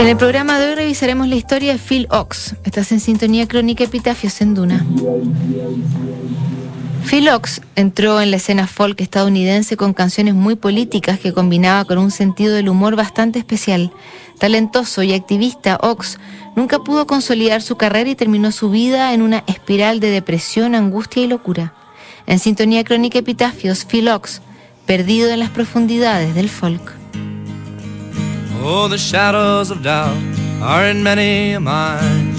En el programa de hoy revisaremos la historia de Phil Ox. Estás en sintonía crónica Epitafios en Duna. Phil Ox entró en la escena folk estadounidense con canciones muy políticas que combinaba con un sentido del humor bastante especial. Talentoso y activista, Ox nunca pudo consolidar su carrera y terminó su vida en una espiral de depresión, angustia y locura. En sintonía crónica Epitafios, Phil Ox, perdido en las profundidades del folk. Oh, the shadows of doubt are in many a mind.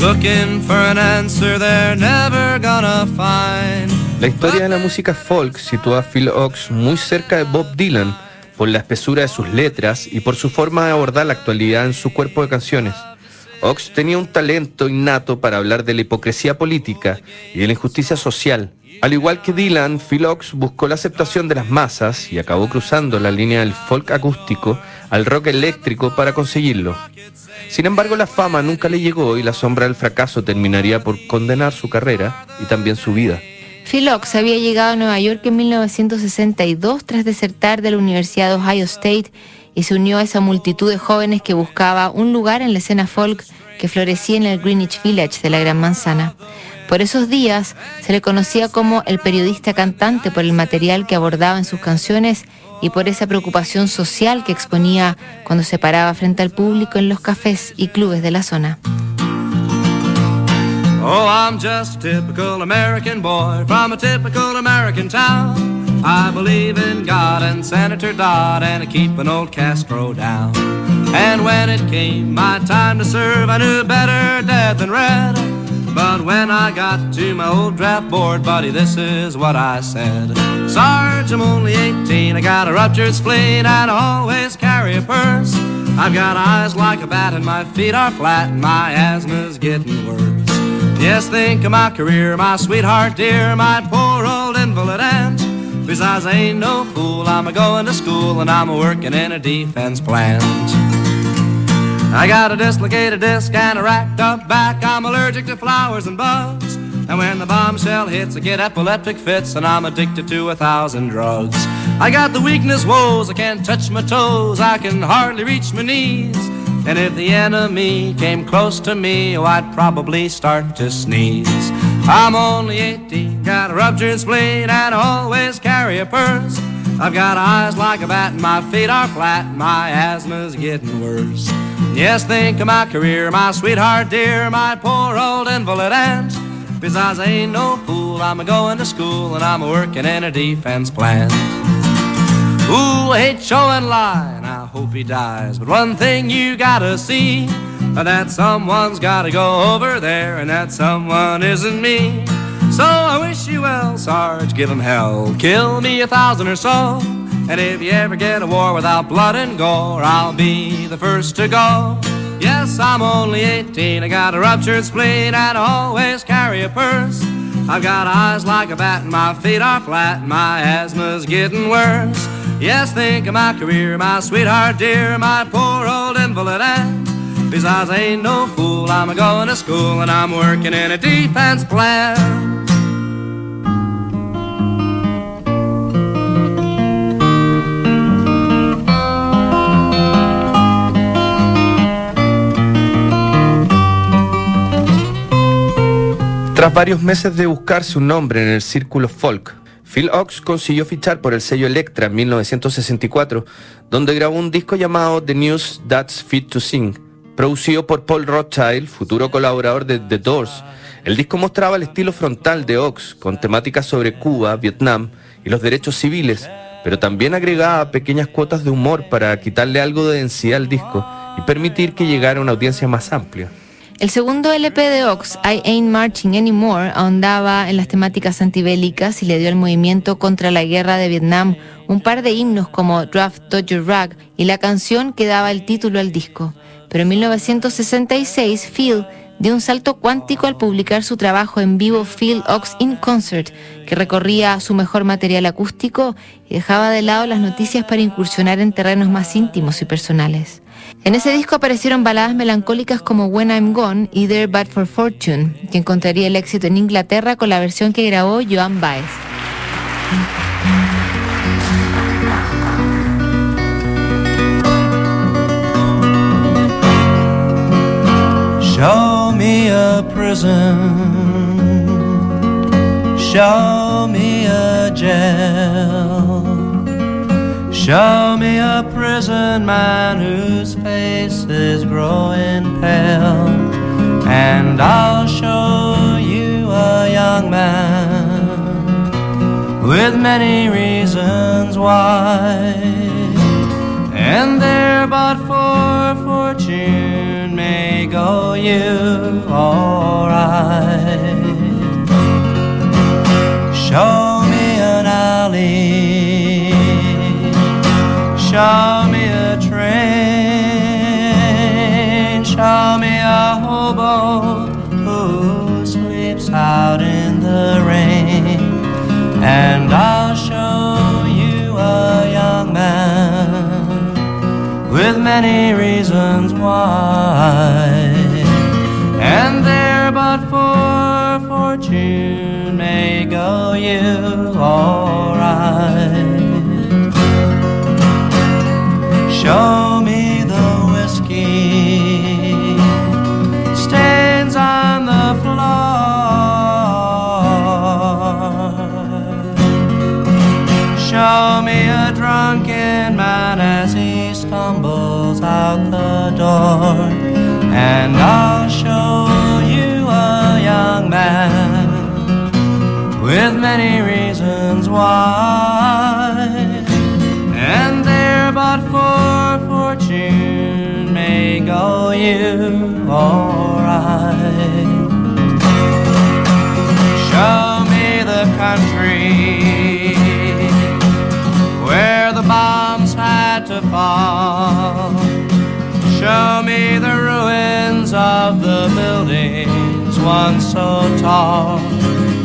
Looking for an answer they're never gonna find. La historia de la música folk sitúa a Phil Ox muy cerca de Bob Dylan por la espesura de sus letras y por su forma de abordar la actualidad en su cuerpo de canciones. Ox tenía un talento innato para hablar de la hipocresía política y de la injusticia social. Al igual que Dylan, Phil Ox buscó la aceptación de las masas y acabó cruzando la línea del folk acústico al rock eléctrico para conseguirlo. Sin embargo, la fama nunca le llegó y la sombra del fracaso terminaría por condenar su carrera y también su vida. Phil Ox había llegado a Nueva York en 1962 tras desertar de la Universidad de Ohio State y se unió a esa multitud de jóvenes que buscaba un lugar en la escena folk que florecía en el Greenwich Village de la Gran Manzana. Por esos días se le conocía como el periodista cantante por el material que abordaba en sus canciones y por esa preocupación social que exponía cuando se paraba frente al público en los cafés y clubes de la zona. Oh, I'm just a typical American boy from a typical American town. I believe in God and Senator Dodd and I keep an old Castro down. And when it came my time to serve, I knew better dead than red. But when I got to my old draft board, buddy, this is what I said. Sarge, I'm only 18, I got a ruptured spleen and I always carry a purse. I've got eyes like a bat and my feet are flat and my asthma's getting worse. Yes, think of my career, my sweetheart dear, my poor old invalid aunt. Besides, I ain't no fool, I'm a going to school and I'm a working in a defense plant. I got a dislocated disc and a racked up back. I'm allergic to flowers and bugs. And when the bombshell hits, I get epileptic fits and I'm addicted to a thousand drugs. I got the weakness woes, I can't touch my toes, I can hardly reach my knees. And if the enemy came close to me, oh, I'd probably start to sneeze. I'm only 18, got a ruptured spleen, and I always carry a purse. I've got eyes like a bat, and my feet are flat, and my asthma's getting worse. Yes, think of my career, my sweetheart dear, my poor old invalid aunt. Besides, I ain't no fool, I'm a going to school, and I'm a working in a defense plant. Ooh, I hate Chou En-lai, and I hope he dies. But one thing you gotta see that someone's gotta go over there, and that someone isn't me. So I wish you well, Sarge, give him hell. Kill me a thousand or so. And if you ever get a war without blood and gore, I'll be the first to go. Yes, I'm only 18, I got a ruptured spleen, and I always carry a purse. I've got eyes like a bat, and my feet are flat, and my asthma's getting worse. Yes, think of my career, my sweetheart dear, my poor old invalid aunt. Besides, I ain't no fool, I'm a going to school, and I'm working in a defense plan. Tras varios meses de buscarse un nombre en el círculo folk, Phil Ox consiguió fichar por el sello Electra en 1964, donde grabó un disco llamado The News That's Fit to Sing, producido por Paul Rothschild, futuro colaborador de The Doors. El disco mostraba el estilo frontal de Ox, con temáticas sobre Cuba, Vietnam y los derechos civiles, pero también agregaba pequeñas cuotas de humor para quitarle algo de densidad al disco y permitir que llegara a una audiencia más amplia. El segundo LP de Ox, I Ain't Marching Anymore, ahondaba en las temáticas antibélicas y le dio al movimiento contra la guerra de Vietnam un par de himnos como Draft Dodger Rag y la canción que daba el título al disco. pero en 1966 Phil dio un salto cuántico al publicar su trabajo en vivo Phil Ox in Concert, que recorría su mejor material acústico y dejaba de lado las noticias para incursionar en terrenos más íntimos y personales. En ese disco aparecieron baladas melancólicas como When I'm Gone y There But For Fortune, que encontraría el éxito en Inglaterra con la versión que grabó Joan Baez. Show me a me a. Show me a prison man whose face is growing pale. And I'll show you a young man with many reasons why. And there but for fortune may go you or I. Show me an alley. Show me a train. Show me a hobo who sleeps out in the rain. And I'll show you a young man with many reasons why. And there but for fortune may go you alright. Show me the whiskey stains on the floor. Show me a drunken man as he stumbles out the door, and I'll show you a young man with many reasons why. You alright. Show me the country where the bombs had to fall. Show me the ruins of the buildings once so tall.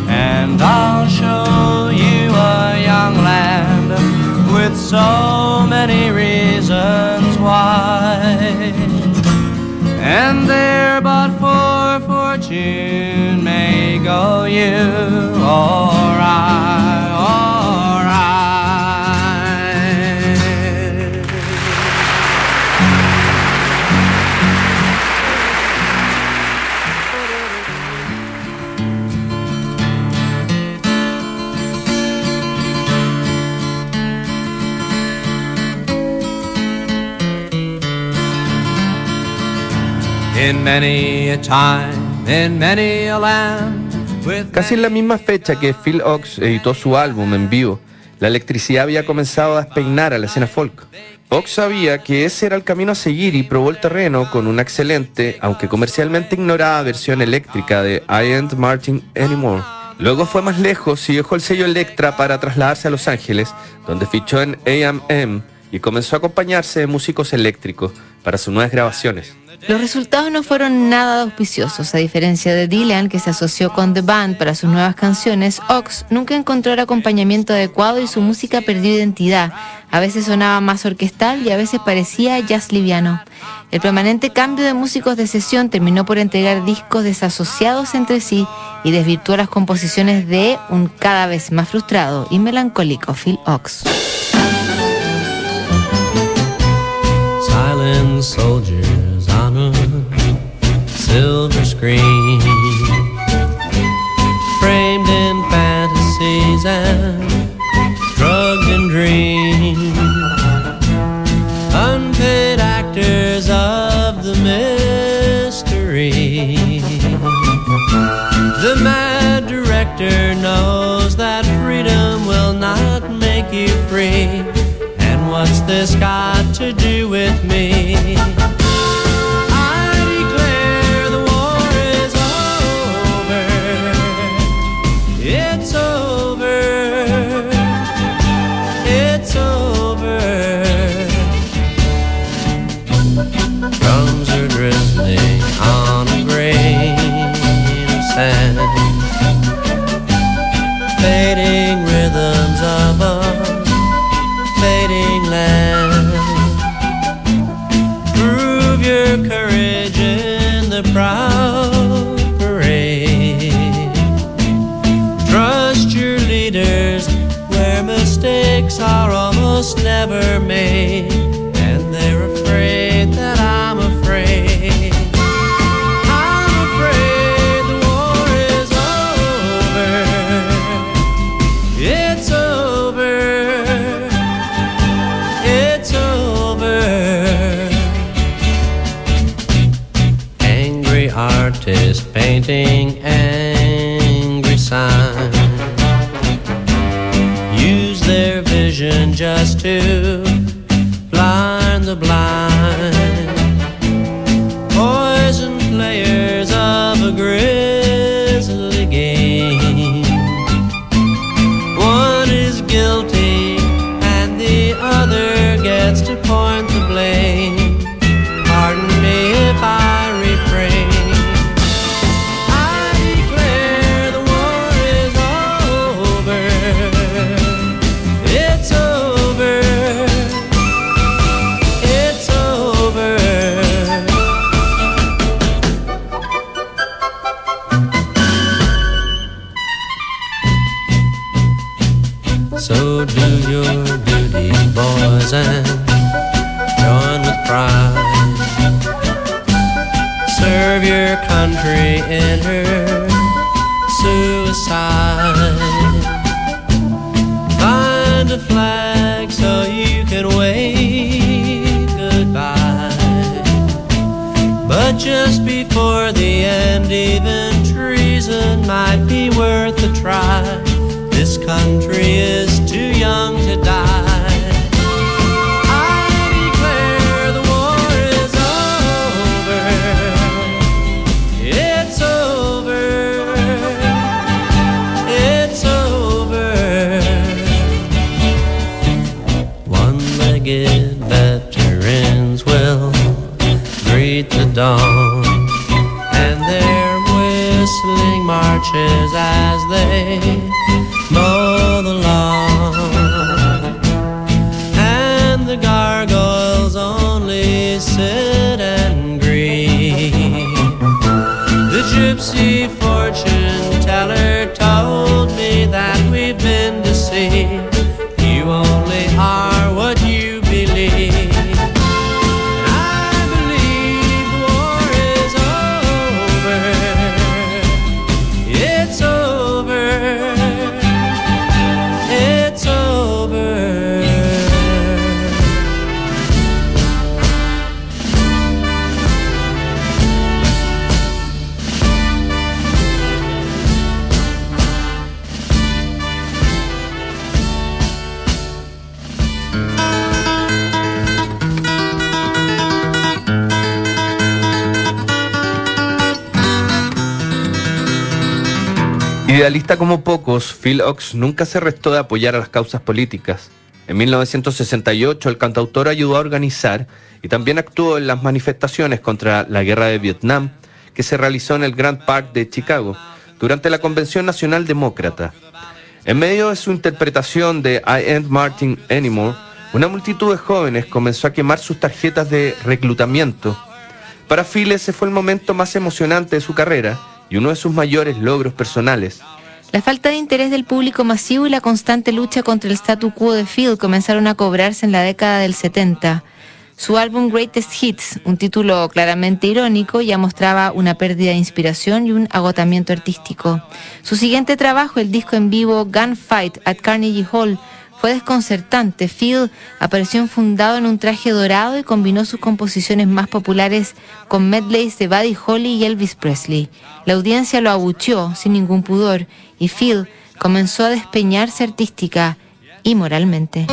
And I'll show you a young land with so many reasons why. And there but for fortune may go you alright, alright. In many a time, in many a land, with Casi en la misma fecha que Phil Ox editó su álbum en vivo, la electricidad había comenzado a despeinar a la escena folk. Ox sabía que ese era el camino a seguir y probó el terreno con una excelente, aunque comercialmente ignorada versión eléctrica de I Ain't Marching Anymore. Luego fue más lejos y dejó el sello Electra para trasladarse a Los Ángeles, donde fichó en AM y comenzó a acompañarse de músicos eléctricos para sus nuevas grabaciones. Los resultados no fueron nada auspiciosos. A diferencia de Dylan, que se asoció con The Band para sus nuevas canciones, Ox nunca encontró el acompañamiento adecuado y su música perdió identidad. A veces sonaba más orquestal y a veces parecía jazz liviano. El permanente cambio de músicos de sesión terminó por entregar discos desasociados entre sí y desvirtuó las composiciones de un cada vez más frustrado y melancólico Phil Ox. silent a silver screen, framed in fantasies and drugged in dreams, unpaid actors of the mystery. The mad director knows that freedom will not make you free. And what's this got to do with me? time Fading rhythms of a fading land. Prove your courage in the proud parade Trust your leaders where mistakes are almost never made. Signs. Use their vision just to So do your duty, boys, and join with pride. Serve your country in her suicide. Find a flag so you can wave goodbye. But just before the end, even treason might be worth a try. Country is Idealista como pocos, Phil Ox nunca se restó de apoyar a las causas políticas. En 1968 el cantautor ayudó a organizar y también actuó en las manifestaciones contra la guerra de Vietnam que se realizó en el Grand Park de Chicago durante la Convención Nacional Demócrata. En medio de su interpretación de I Ain't Martin Anymore, una multitud de jóvenes comenzó a quemar sus tarjetas de reclutamiento. Para Phil ese fue el momento más emocionante de su carrera y uno de sus mayores logros personales. La falta de interés del público masivo y la constante lucha contra el statu quo de Phil comenzaron a cobrarse en la década del 70. Su álbum Greatest Hits, un título claramente irónico, ya mostraba una pérdida de inspiración y un agotamiento artístico. Su siguiente trabajo, el disco en vivo Gunfight at Carnegie Hall, fue desconcertante. Phil apareció enfundado en un traje dorado y combinó sus composiciones más populares con medleys de Buddy Holly y Elvis Presley. La audiencia lo abucheó sin ningún pudor y Phil comenzó a despeñarse artística y moralmente.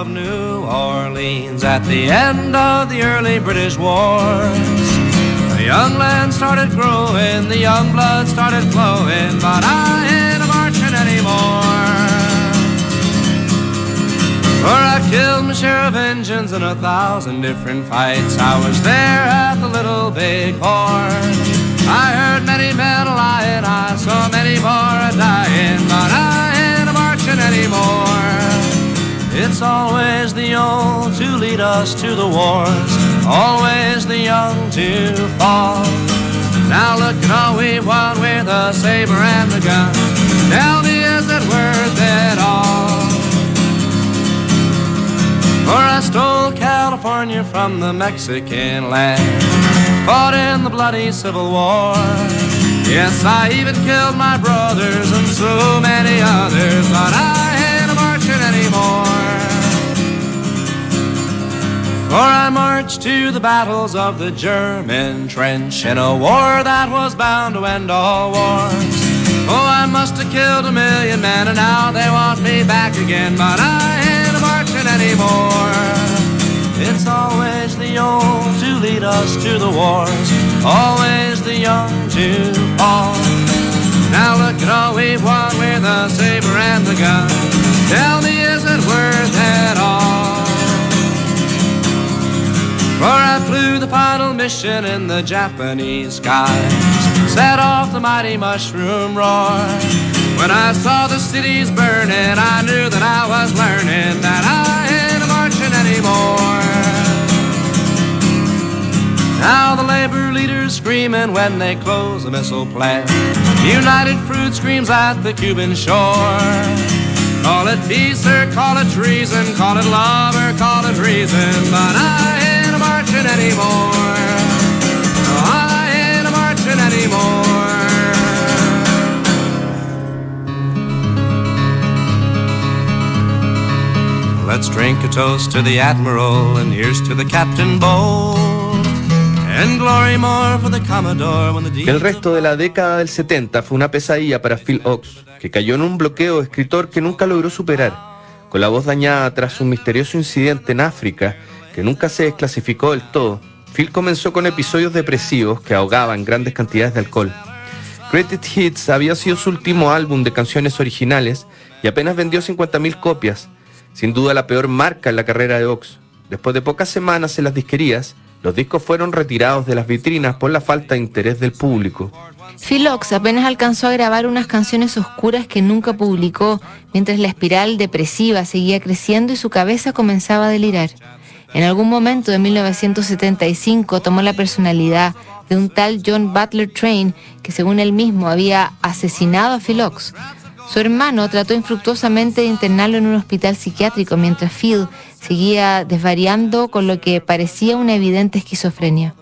Of New Orleans at the end of the early British wars. The young land started growing, the young blood started flowing, but I ain't a marching anymore. For I killed my share of engines in a thousand different fights. I was there at the Little Big Horn. I heard many men lying, I saw many more dying, but I ain't marching anymore. It's always the old to lead us to the wars, always the young to fall. Now look at all we've won with the saber and the gun. Tell me, is it worth it all? For I stole California from the Mexican land, fought in the bloody Civil War. Yes, I even killed my brothers and so many others, but I For I marched to the battles of the German trench in a war that was bound to end all wars. Oh, I must have killed a million men and now they want me back again, but I ain't marching anymore. It's always the old to lead us to the wars, always the young to fall. Now look at all we've won with the saber and the gun. Tell me, is it worth it all? For I flew the final mission in the Japanese skies, set off the mighty mushroom roar. When I saw the cities burning, I knew that I was learning that I ain't marching anymore. Now the labor leaders screaming when they close the missile plant. United Fruit screams at the Cuban shore. Call it peace or call it treason, call it love or call it reason, but I marching anymore. No, I ain't marching anymore. Let's drink a toast to the Admiral, and here's to the Captain Bold. And glory more for the Commodore when the deeds El resto de la década del 70 fue una pesadilla para Phil Ox, que cayó en un bloqueo de escritor que nunca logró superar. Con la voz dañada tras un misterioso incidente en África que nunca se desclasificó del todo, Phil comenzó con episodios depresivos que ahogaban grandes cantidades de alcohol. Credit Hits había sido su último álbum de canciones originales y apenas vendió 50.000 copias, sin duda la peor marca en la carrera de Ox. Después de pocas semanas en las disquerías, los discos fueron retirados de las vitrinas por la falta de interés del público. Phil Ox apenas alcanzó a grabar unas canciones oscuras que nunca publicó, mientras la espiral depresiva seguía creciendo y su cabeza comenzaba a delirar. En algún momento de 1975 tomó la personalidad de un tal John Butler Train que según él mismo había asesinado a Phil Ox. Su hermano trató infructuosamente de internarlo en un hospital psiquiátrico mientras Phil seguía desvariando con lo que parecía una evidente esquizofrenia.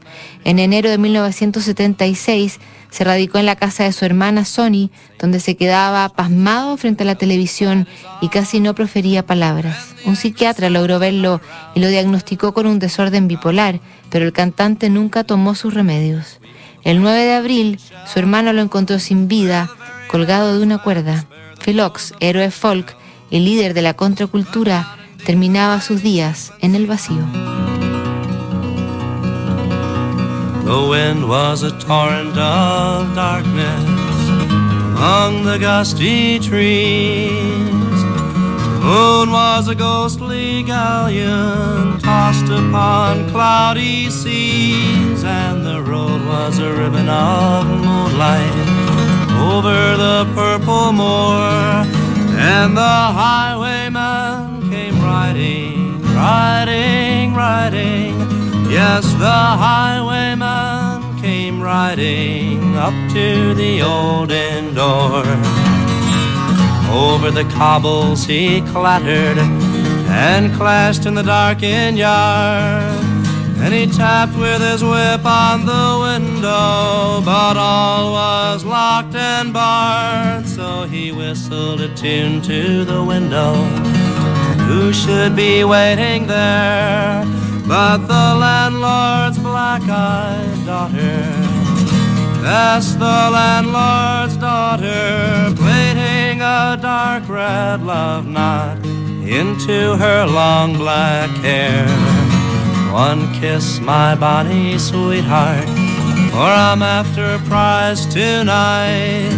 En enero de 1976 se radicó en la casa de su hermana Sonny, donde se quedaba pasmado frente a la televisión y casi no profería palabras. Un psiquiatra logró verlo y lo diagnosticó con un desorden bipolar, pero el cantante nunca tomó sus remedios. El 9 de abril, su hermano lo encontró sin vida, colgado de una cuerda. Philox, héroe folk y líder de la contracultura, terminaba sus días en el vacío. The wind was a torrent of darkness among the gusty trees. The moon was a ghostly galleon tossed upon cloudy seas, and the road was a ribbon of moonlight over the purple moor. And the highwayman came riding, riding, riding. Yes, the highwayman came riding up to the old inn door. Over the cobbles he clattered and clashed in the darkened yard. And he tapped with his whip on the window, but all was locked and barred. So he whistled a tune to the window. Who should be waiting there but the landlord's black-eyed daughter? That's the landlord's daughter, plaiting a dark red love knot into her long black hair. One kiss, my bonny sweetheart, for I'm after prize tonight.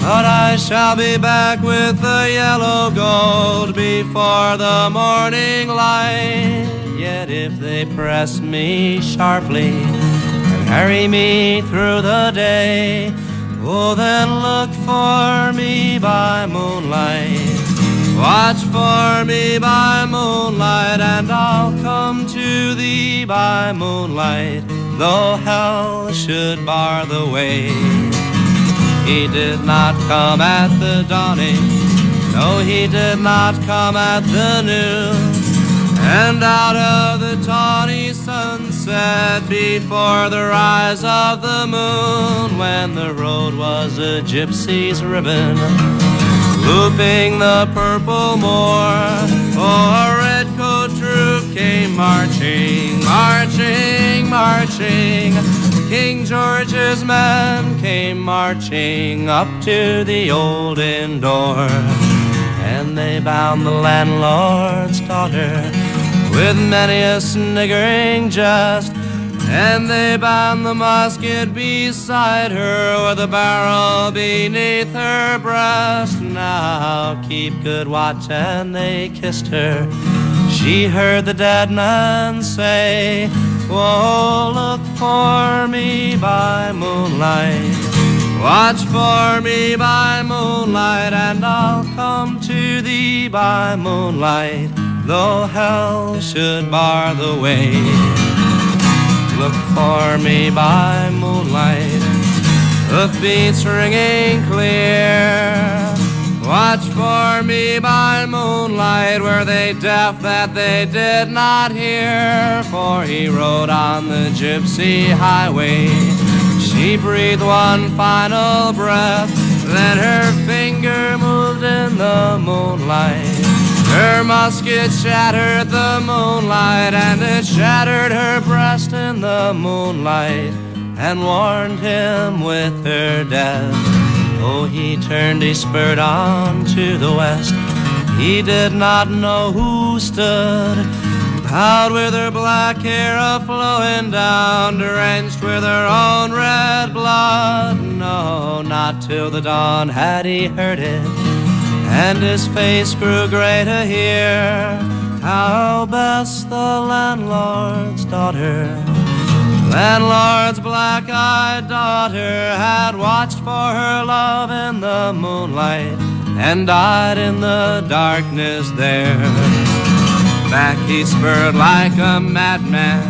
But I shall be back with the yellow gold before the morning light. If they press me sharply and hurry me through the day, oh, then look for me by moonlight. Watch for me by moonlight, and I'll come to thee by moonlight, though hell should bar the way. He did not come at the dawning, no, he did not come at the noon. And out of the tawny sunset, before the rise of the moon, when the road was a gypsy's ribbon, looping the purple moor, oh, a red coat troop came marching, marching, marching. King George's men came marching up to the old inn door, and they bound the landlord's daughter with many a sniggering jest. And they bound the musket beside her with a barrel beneath her breast. Now keep good watch, and they kissed her. She heard the dead man say, Oh, look for me by moonlight. Watch for me by moonlight, and I'll come to thee by moonlight, though hell should bar the way. Look for me by moonlight, hoofbeats ringing clear. Watch for me by moonlight, were they deaf that they did not hear? For he rode on the gypsy highway. She breathed one final breath, then her finger moved in the moonlight. Her musket shattered the moonlight, and it shattered her breast in the moonlight, and warned him with her death. Oh, he turned, he spurred on to the west. He did not know who stood, bowed with her black hair a flowing down, drenched with her own red blood. No, not till the dawn had he heard it, and his face grew greater here. how best the landlord's daughter Landlord's black eyed daughter had watched for her love in the moonlight and died in the darkness there. Back he spurred like a madman,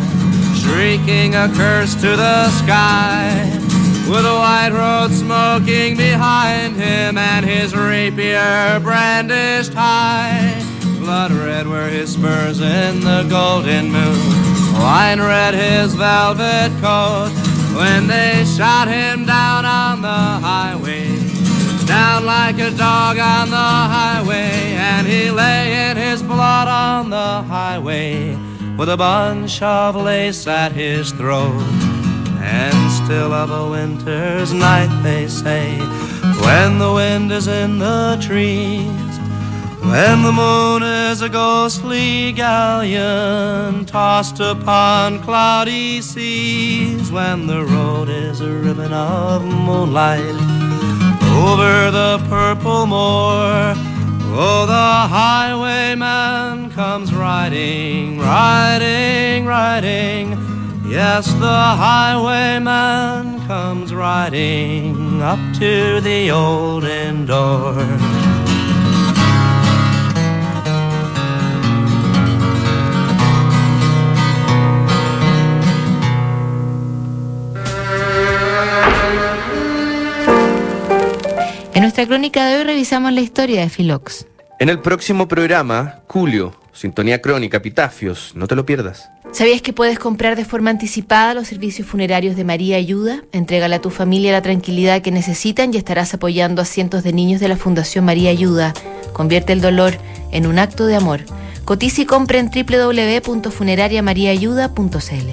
shrieking a curse to the sky. With a white road smoking behind him and his rapier brandished high. Blood red were his spurs in the golden moon. Wine red his velvet coat when they shot him down on the highway. Down like a dog on the highway, and he lay in his blood on the highway with a bunch of lace at his throat. And still of a winter's night, they say, when the wind is in the trees. When the moon is a ghostly galleon tossed upon cloudy seas, when the road is a ribbon of moonlight over the purple moor, oh, the highwayman comes riding, riding, riding. Yes, the highwayman comes riding up to the old inn door. En nuestra crónica de hoy revisamos la historia de Philox. En el próximo programa, Julio, Sintonía Crónica, Epitafios, no te lo pierdas. ¿Sabías que puedes comprar de forma anticipada los servicios funerarios de María Ayuda? Entrégale a tu familia la tranquilidad que necesitan y estarás apoyando a cientos de niños de la Fundación María Ayuda. Convierte el dolor en un acto de amor. Cotiza y compra en www.funerariamariaayuda.cl.